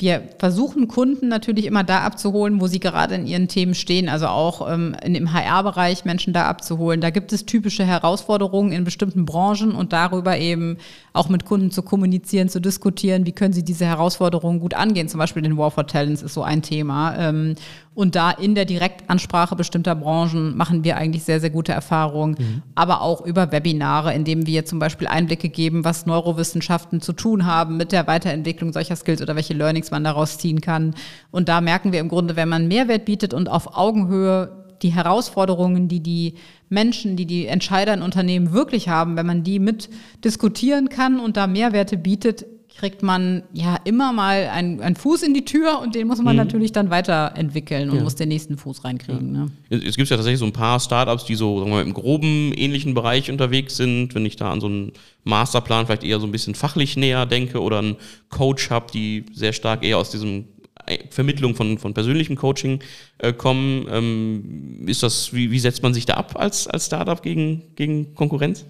wir versuchen Kunden natürlich immer da abzuholen, wo sie gerade in ihren Themen stehen, also auch ähm, in, im HR-Bereich Menschen da abzuholen. Da gibt es typische Herausforderungen in bestimmten Branchen und darüber eben auch mit Kunden zu kommunizieren, zu diskutieren, wie können sie diese Herausforderungen gut angehen. Zum Beispiel den War for Talents ist so ein Thema. Ähm, und da in der Direktansprache bestimmter Branchen machen wir eigentlich sehr, sehr gute Erfahrungen, mhm. aber auch über Webinare, indem wir zum Beispiel Einblicke geben, was Neurowissenschaften zu tun haben mit der Weiterentwicklung solcher Skills oder welche Learnings man daraus ziehen kann. Und da merken wir im Grunde, wenn man Mehrwert bietet und auf Augenhöhe die Herausforderungen, die die Menschen, die die Entscheider in Unternehmen wirklich haben, wenn man die mit diskutieren kann und da Mehrwerte bietet, kriegt man ja immer mal einen, einen Fuß in die Tür und den muss man mhm. natürlich dann weiterentwickeln und ja. muss den nächsten Fuß reinkriegen. Ja. Ne? Es gibt ja tatsächlich so ein paar Startups, die so sagen wir mal, im groben ähnlichen Bereich unterwegs sind. Wenn ich da an so einen Masterplan vielleicht eher so ein bisschen fachlich näher denke oder einen Coach habe, die sehr stark eher aus diesem äh, Vermittlung von, von persönlichem Coaching äh, kommen. Ähm, ist das, wie, wie setzt man sich da ab als, als Startup gegen, gegen Konkurrenz?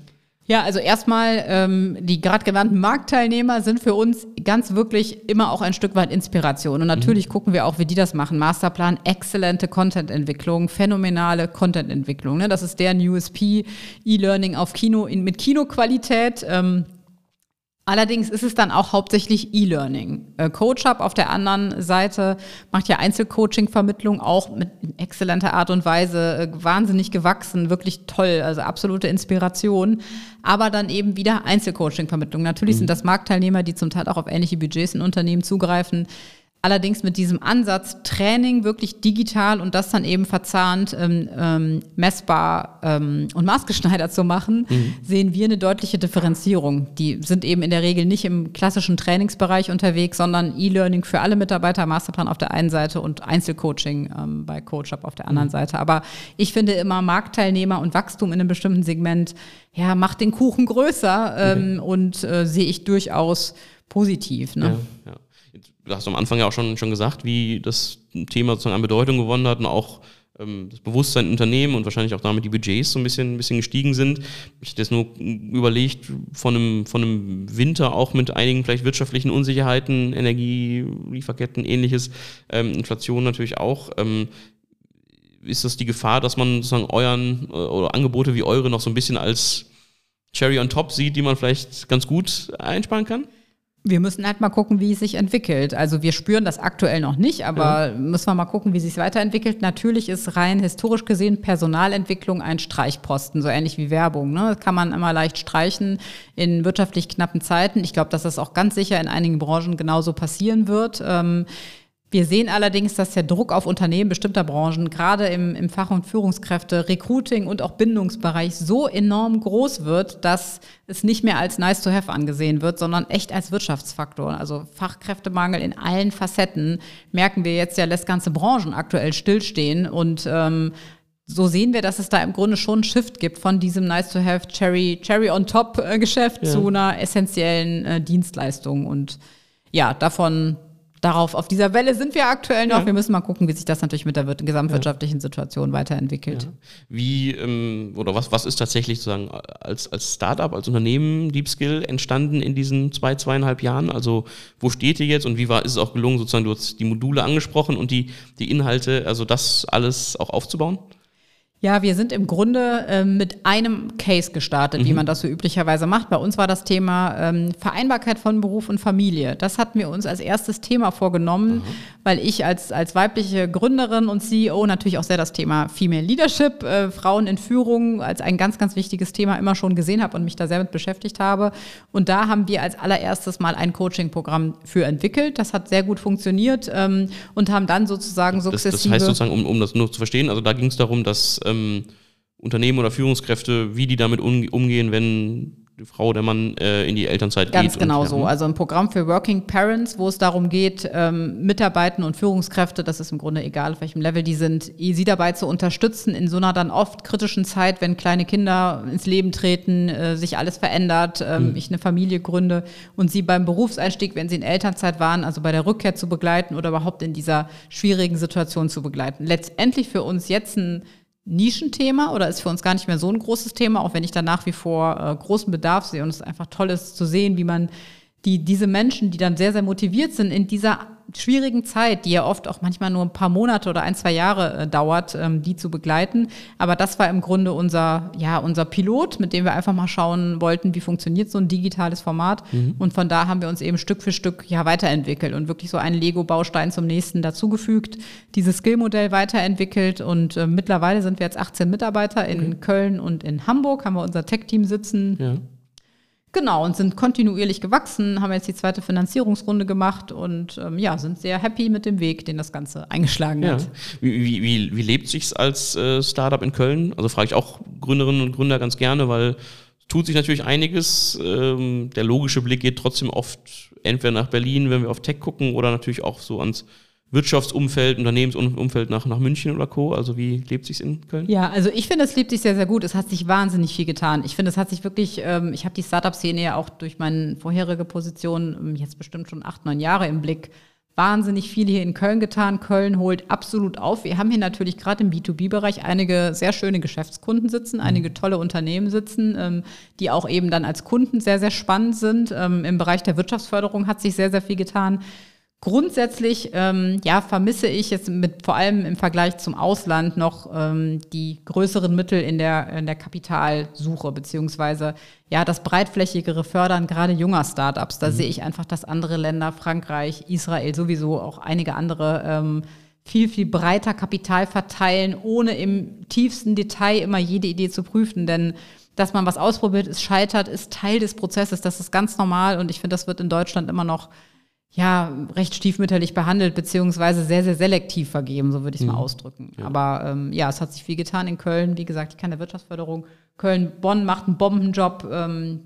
Ja, also erstmal, ähm, die gerade genannten Marktteilnehmer sind für uns ganz wirklich immer auch ein Stück weit Inspiration. Und natürlich mhm. gucken wir auch, wie die das machen. Masterplan, exzellente Content-Entwicklung, phänomenale Content-Entwicklung. Ne? Das ist deren USP, E-Learning auf Kino, in, mit Kinoqualität. Ähm, Allerdings ist es dann auch hauptsächlich E-Learning. Äh, CoachUp auf der anderen Seite macht ja Einzelcoaching-Vermittlung auch mit exzellenter Art und Weise, äh, wahnsinnig gewachsen, wirklich toll, also absolute Inspiration. Aber dann eben wieder Einzelcoaching-Vermittlung. Natürlich mhm. sind das Marktteilnehmer, die zum Teil auch auf ähnliche Budgets in Unternehmen zugreifen. Allerdings mit diesem Ansatz Training wirklich digital und das dann eben verzahnt, ähm, ähm, messbar ähm, und maßgeschneidert zu machen, mhm. sehen wir eine deutliche Differenzierung. Die sind eben in der Regel nicht im klassischen Trainingsbereich unterwegs, sondern E-Learning für alle Mitarbeiter, Masterplan auf der einen Seite und Einzelcoaching ähm, bei CoachUp auf der anderen mhm. Seite. Aber ich finde immer Marktteilnehmer und Wachstum in einem bestimmten Segment, ja, macht den Kuchen größer ähm, mhm. und äh, sehe ich durchaus positiv. Ne? Ja, ja du hast am Anfang ja auch schon, schon gesagt, wie das Thema sozusagen an Bedeutung gewonnen hat und auch ähm, das Bewusstsein im Unternehmen und wahrscheinlich auch damit die Budgets so ein bisschen, ein bisschen gestiegen sind. Ich habe das nur überlegt, von einem, von einem Winter auch mit einigen vielleicht wirtschaftlichen Unsicherheiten, Energie, Lieferketten, ähnliches, ähm, Inflation natürlich auch. Ähm, ist das die Gefahr, dass man sozusagen euren äh, oder Angebote wie eure noch so ein bisschen als Cherry on top sieht, die man vielleicht ganz gut einsparen kann? Wir müssen halt mal gucken, wie es sich entwickelt. Also wir spüren das aktuell noch nicht, aber ja. müssen wir mal gucken, wie es sich weiterentwickelt. Natürlich ist rein historisch gesehen Personalentwicklung ein Streichposten, so ähnlich wie Werbung. Ne? Das kann man immer leicht streichen in wirtschaftlich knappen Zeiten. Ich glaube, dass das auch ganz sicher in einigen Branchen genauso passieren wird. Ähm, wir sehen allerdings, dass der Druck auf Unternehmen bestimmter Branchen, gerade im, im Fach- und Führungskräfte, Recruiting und auch Bindungsbereich so enorm groß wird, dass es nicht mehr als nice to have angesehen wird, sondern echt als Wirtschaftsfaktor. Also Fachkräftemangel in allen Facetten merken wir jetzt ja, lässt ganze Branchen aktuell stillstehen und ähm, so sehen wir, dass es da im Grunde schon einen Shift gibt von diesem nice to have Cherry, Cherry on top äh, Geschäft ja. zu einer essentiellen äh, Dienstleistung und ja, davon darauf, auf dieser Welle sind wir aktuell noch. Ja. Wir müssen mal gucken, wie sich das natürlich mit der wir- gesamtwirtschaftlichen Situation weiterentwickelt. Wie ähm, oder was, was ist tatsächlich sozusagen als, als Startup, als Unternehmen Deep Skill entstanden in diesen zwei, zweieinhalb Jahren? Also wo steht ihr jetzt und wie war, ist es auch gelungen, sozusagen, du hast die Module angesprochen und die, die Inhalte, also das alles auch aufzubauen? Ja, wir sind im Grunde ähm, mit einem Case gestartet, wie man das so üblicherweise macht. Bei uns war das Thema ähm, Vereinbarkeit von Beruf und Familie. Das hatten wir uns als erstes Thema vorgenommen, weil ich als, als weibliche Gründerin und CEO natürlich auch sehr das Thema Female Leadership, äh, Frauen in Führung als ein ganz, ganz wichtiges Thema immer schon gesehen habe und mich da sehr mit beschäftigt habe. Und da haben wir als allererstes mal ein Coaching-Programm für entwickelt. Das hat sehr gut funktioniert ähm, und haben dann sozusagen Das, sukzessive... das heißt sozusagen, um, um das nur zu verstehen, also da ging es darum, dass ähm, Unternehmen oder Führungskräfte, wie die damit um, umgehen, wenn die Frau, der Mann äh, in die Elternzeit Ganz geht. genau und, so. ja, Also ein Programm für Working Parents, wo es darum geht, ähm, Mitarbeitende und Führungskräfte, das ist im Grunde egal, auf welchem Level die sind, sie dabei zu unterstützen in so einer dann oft kritischen Zeit, wenn kleine Kinder ins Leben treten, äh, sich alles verändert, ähm, ich eine Familie gründe und sie beim Berufseinstieg, wenn sie in Elternzeit waren, also bei der Rückkehr zu begleiten oder überhaupt in dieser schwierigen Situation zu begleiten. Letztendlich für uns jetzt ein Nischenthema oder ist für uns gar nicht mehr so ein großes Thema, auch wenn ich da nach wie vor äh, großen Bedarf sehe und es einfach toll ist zu sehen, wie man die, diese Menschen, die dann sehr, sehr motiviert sind in dieser schwierigen Zeit, die ja oft auch manchmal nur ein paar Monate oder ein, zwei Jahre äh, dauert, ähm, die zu begleiten. Aber das war im Grunde unser, ja, unser Pilot, mit dem wir einfach mal schauen wollten, wie funktioniert so ein digitales Format. Und von da haben wir uns eben Stück für Stück ja weiterentwickelt und wirklich so einen Lego-Baustein zum nächsten dazugefügt, dieses Skill-Modell weiterentwickelt und äh, mittlerweile sind wir jetzt 18 Mitarbeiter in Köln und in Hamburg, haben wir unser Tech-Team sitzen. Ja. Genau, und sind kontinuierlich gewachsen, haben jetzt die zweite Finanzierungsrunde gemacht und ähm, ja, sind sehr happy mit dem Weg, den das Ganze eingeschlagen Ja. hat. Wie, wie, wie, wie lebt sich's als äh, Startup in Köln? Also frage ich auch Gründerinnen und Gründer ganz gerne, weil es tut sich natürlich einiges. Ähm, der logische Blick geht trotzdem oft entweder nach Berlin, wenn wir auf Tech gucken, oder natürlich auch so ans Wirtschaftsumfeld, Unternehmensumfeld nach, nach München oder Co. Also wie lebt sich's in Köln? Ja, also ich finde, es lebt sich sehr, sehr gut. Es hat sich wahnsinnig viel getan. Ich finde, es hat sich wirklich, ähm, ich habe die Startup-Szene ja auch durch meine vorherige Position ähm, jetzt bestimmt schon acht, neun Jahre im Blick. Wahnsinnig viel hier in Köln getan. Köln holt absolut auf. Wir haben hier natürlich gerade im B2B-Bereich einige sehr schöne Geschäftskunden sitzen, einige tolle Unternehmen sitzen, ähm, die auch eben dann als Kunden sehr, sehr spannend sind. Ähm, Im Bereich der Wirtschaftsförderung hat sich sehr, sehr viel getan. Grundsätzlich, ähm, ja, vermisse ich jetzt mit, vor allem im Vergleich zum Ausland noch ähm, die größeren Mittel in der, in der Kapitalsuche, beziehungsweise ja, das breitflächigere Fördern gerade junger Startups. Da sehe ich einfach, dass andere Länder, Frankreich, Israel sowieso, auch einige andere ähm, viel, viel breiter Kapital verteilen, ohne im tiefsten Detail immer jede Idee zu prüfen. Denn dass man was ausprobiert, es scheitert, ist Teil des Prozesses. Das ist ganz normal und ich finde, das wird in Deutschland immer noch ja, recht stiefmütterlich behandelt, beziehungsweise sehr, sehr selektiv vergeben, so würde ich es mal ausdrücken. Aber ähm, ja, es hat sich viel getan in Köln. Wie gesagt, ich kann der Wirtschaftsförderung. Köln-Bonn macht einen Bombenjob, ähm,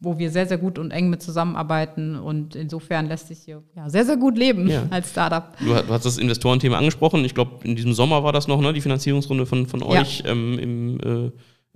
wo wir sehr, sehr gut und eng mit zusammenarbeiten. Und insofern lässt sich hier ja, sehr, sehr gut leben Ja. als Startup. Du, du hast das Investorenthema angesprochen. Ich glaube, in diesem Sommer war das noch, ne? Die Finanzierungsrunde von, von Ja. euch ähm, im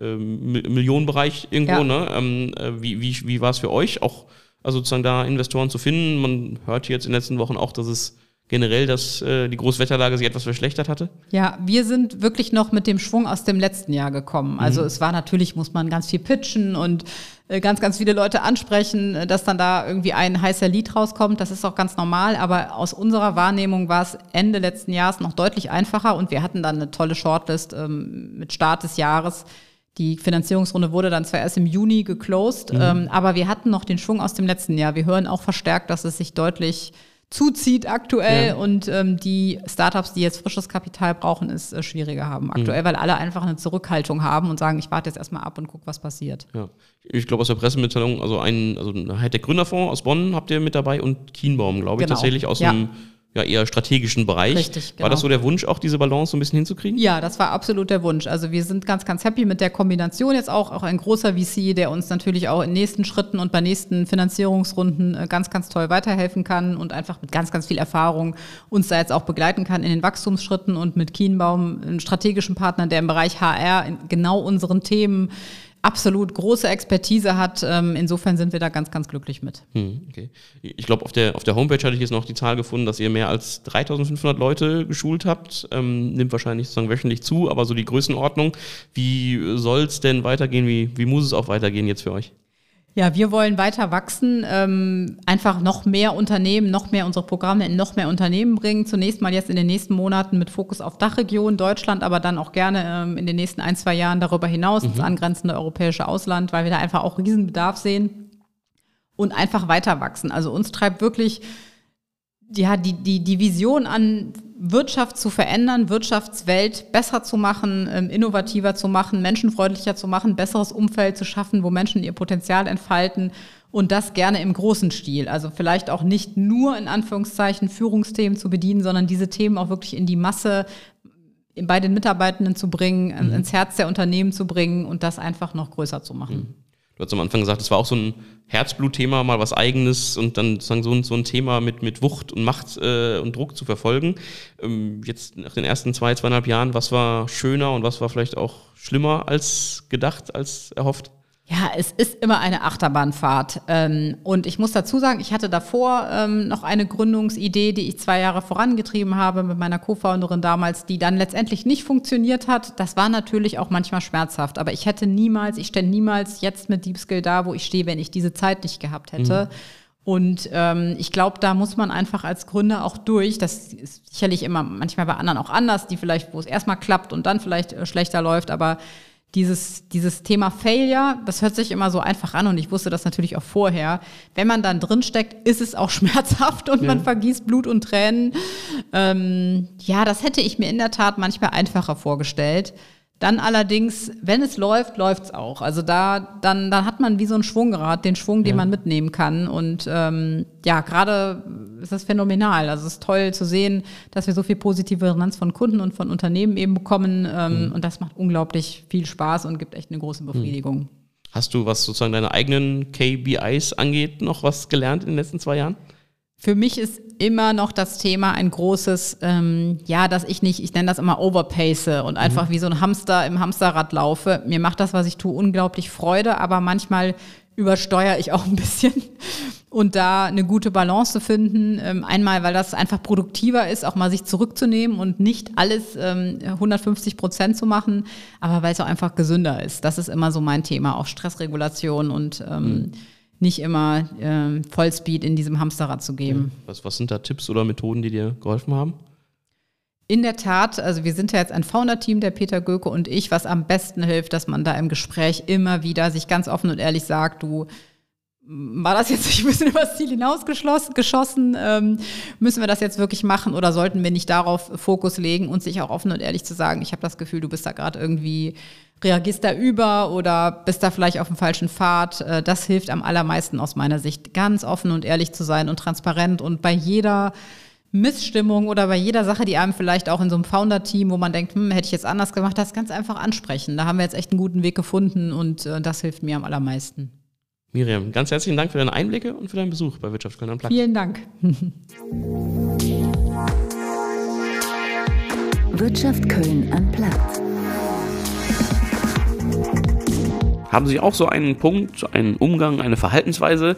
äh, Mi- Millionenbereich irgendwo, Ja. ne? Ähm, äh, wie wie, wie war es für euch auch, also sozusagen da Investoren zu finden? Man hört jetzt in den letzten Wochen auch, dass es generell, dass äh, die Großwetterlage sich etwas verschlechtert hatte. Ja, wir sind wirklich noch mit dem Schwung aus dem letzten Jahr gekommen. Also es war natürlich, muss man ganz viel pitchen und äh, ganz, ganz viele Leute ansprechen, äh, dass dann da irgendwie ein heißer Lied rauskommt. Das ist auch ganz normal. Aber aus unserer Wahrnehmung war es Ende letzten Jahres noch deutlich einfacher und wir hatten dann eine tolle Shortlist ähm, mit Start des Jahres. Die Finanzierungsrunde wurde dann zwar erst im Juni geclosed, ähm, aber wir hatten noch den Schwung aus dem letzten Jahr. Wir hören auch verstärkt, dass es sich deutlich zuzieht aktuell Ja. und ähm, die Startups, die jetzt frisches Kapital brauchen, es äh, schwieriger haben aktuell, weil alle einfach eine Zurückhaltung haben und sagen, ich warte jetzt erstmal ab und guck, was passiert. Ja. Ich glaube aus der Pressemitteilung, also ein, also ein Hightech Gründerfonds aus Bonn habt ihr mit dabei und Kienbaum, glaube ich, Genau. tatsächlich aus Ja. einem ja, eher strategischen Bereich. Richtig, War das genau. so der Wunsch, auch diese Balance so ein bisschen hinzukriegen? Ja, das war absolut der Wunsch. Also wir sind ganz, ganz happy mit der Kombination jetzt auch. Auch ein großer VC, der uns natürlich auch in nächsten Schritten und bei nächsten Finanzierungsrunden äh, ganz, ganz toll weiterhelfen kann und einfach mit ganz, ganz viel Erfahrung uns da jetzt auch begleiten kann in den Wachstumsschritten und mit Kienbaum, einem strategischen Partner, der im Bereich HR in genau unseren Themen absolut große Expertise hat. Ähm, insofern sind wir da ganz, ganz glücklich mit. Hm, okay. Ich glaube, auf der, auf der Homepage hatte ich jetzt noch die Zahl gefunden, dass ihr mehr als 3500 Leute geschult habt. Ähm, nimmt wahrscheinlich sozusagen wöchentlich zu, aber so die Größenordnung. Wie soll es denn weitergehen? Wie, wie muss es auch weitergehen jetzt für euch? Ja, wir wollen weiter wachsen, ähm, einfach noch mehr Unternehmen, noch mehr unsere Programme in noch mehr Unternehmen bringen. Zunächst mal jetzt in den nächsten Monaten mit Fokus auf Dachregion, Deutschland, aber dann auch gerne ähm, in den nächsten ein, zwei Jahren darüber hinaus mhm. ins angrenzende europäische Ausland, weil wir da einfach auch Riesenbedarf sehen und einfach weiter wachsen. Also uns treibt wirklich ja, die, die, die Vision an, Wirtschaft zu verändern, Wirtschaftswelt besser zu machen, ähm, innovativer zu machen, menschenfreundlicher zu machen, besseres Umfeld zu schaffen, wo Menschen ihr Potenzial entfalten und das gerne im großen Stil. Also vielleicht auch nicht nur in Anführungszeichen Führungsthemen zu bedienen, sondern diese Themen auch wirklich in die Masse bei den Mitarbeitenden zu bringen, mhm. ins Herz der Unternehmen zu bringen und das einfach noch größer zu machen. Mhm. Du hast am Anfang gesagt, es war auch so ein Herzblutthema, mal was Eigenes und dann sozusagen so ein, so ein Thema mit, mit Wucht und Macht äh, und Druck zu verfolgen. Ähm, jetzt nach den ersten zwei, zweieinhalb Jahren, was war schöner und was war vielleicht auch schlimmer als gedacht, als erhofft? Ja, es ist immer eine Achterbahnfahrt. Ähm, und ich muss dazu sagen, ich hatte davor ähm, noch eine Gründungsidee, die ich zwei Jahre vorangetrieben habe mit meiner Co-Founderin damals, die dann letztendlich nicht funktioniert hat. Das war natürlich auch manchmal schmerzhaft. Aber ich hätte niemals, ich stände niemals jetzt mit Deep Skill da, wo ich stehe, wenn ich diese Zeit nicht gehabt hätte. Mhm. Und ähm, ich glaube, da muss man einfach als Gründer auch durch. Das ist sicherlich immer manchmal bei anderen auch anders, die vielleicht, wo es erstmal klappt und dann vielleicht äh, schlechter läuft. Aber dieses, dieses Thema Failure, das hört sich immer so einfach an und ich wusste das natürlich auch vorher. Wenn man dann drinsteckt, ist es auch schmerzhaft und ja. man vergießt Blut und Tränen. Ähm, ja, das hätte ich mir in der Tat manchmal einfacher vorgestellt. Dann allerdings, wenn es läuft, läuft es auch. Also da, dann, dann hat man wie so ein Schwungrad, den Schwung, den ja. man mitnehmen kann. Und ähm, ja, gerade ist das phänomenal. Also es ist toll zu sehen, dass wir so viel positive Resonanz von Kunden und von Unternehmen eben bekommen. Ähm, mhm. Und das macht unglaublich viel Spaß und gibt echt eine große Befriedigung. Mhm. Hast du, was sozusagen deine eigenen KBIs angeht, noch was gelernt in den letzten zwei Jahren? Für mich ist immer noch das Thema ein großes, ähm, ja, dass ich nicht, ich nenne das immer overpace und einfach mhm. wie so ein Hamster im Hamsterrad laufe. Mir macht das, was ich tue, unglaublich Freude, aber manchmal übersteuere ich auch ein bisschen. Und da eine gute Balance zu finden, ähm, einmal, weil das einfach produktiver ist, auch mal sich zurückzunehmen und nicht alles ähm, 150 Prozent zu machen, aber weil es auch einfach gesünder ist. Das ist immer so mein Thema, auch Stressregulation und ähm, mhm nicht immer äh, Vollspeed in diesem Hamsterrad zu geben. Was, was sind da Tipps oder Methoden, die dir geholfen haben? In der Tat, also wir sind ja jetzt ein Founder-Team, der Peter Göke und ich, was am besten hilft, dass man da im Gespräch immer wieder sich ganz offen und ehrlich sagt, du, war das jetzt nicht ein bisschen übers Ziel hinausgeschossen? Ähm, müssen wir das jetzt wirklich machen oder sollten wir nicht darauf Fokus legen und sich auch offen und ehrlich zu sagen, ich habe das Gefühl, du bist da gerade irgendwie reagierst da über oder bist da vielleicht auf dem falschen Pfad. Äh, das hilft am allermeisten aus meiner Sicht, ganz offen und ehrlich zu sein und transparent und bei jeder Missstimmung oder bei jeder Sache, die einem vielleicht auch in so einem Founder-Team, wo man denkt, hm, hätte ich jetzt anders gemacht, das ganz einfach ansprechen. Da haben wir jetzt echt einen guten Weg gefunden und äh, das hilft mir am allermeisten. Miriam, ganz herzlichen Dank für deine Einblicke und für deinen Besuch bei Wirtschaft Köln Platz. Vielen Dank. Wirtschaft Köln am Platz. Haben Sie auch so einen Punkt, einen Umgang, eine Verhaltensweise,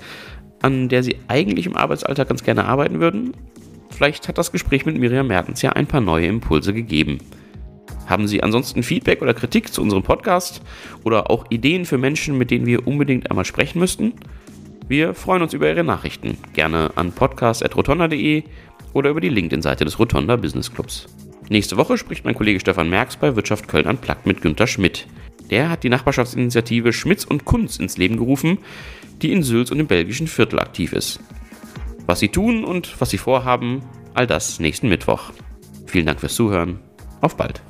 an der Sie eigentlich im Arbeitsalltag ganz gerne arbeiten würden? Vielleicht hat das Gespräch mit Miriam Mertens ja ein paar neue Impulse gegeben. Haben Sie ansonsten Feedback oder Kritik zu unserem Podcast oder auch Ideen für Menschen, mit denen wir unbedingt einmal sprechen müssten? Wir freuen uns über Ihre Nachrichten, gerne an podcast.rotonda.de oder über die LinkedIn-Seite des Rotonda Business Clubs. Nächste Woche spricht mein Kollege Stefan Merks bei Wirtschaft Köln an Plagt mit Günter Schmidt. Der hat die Nachbarschaftsinitiative Schmitz und Kunz ins Leben gerufen, die in Sülz und im belgischen Viertel aktiv ist. Was sie tun und was sie vorhaben, all das nächsten Mittwoch. Vielen Dank fürs Zuhören. Auf bald.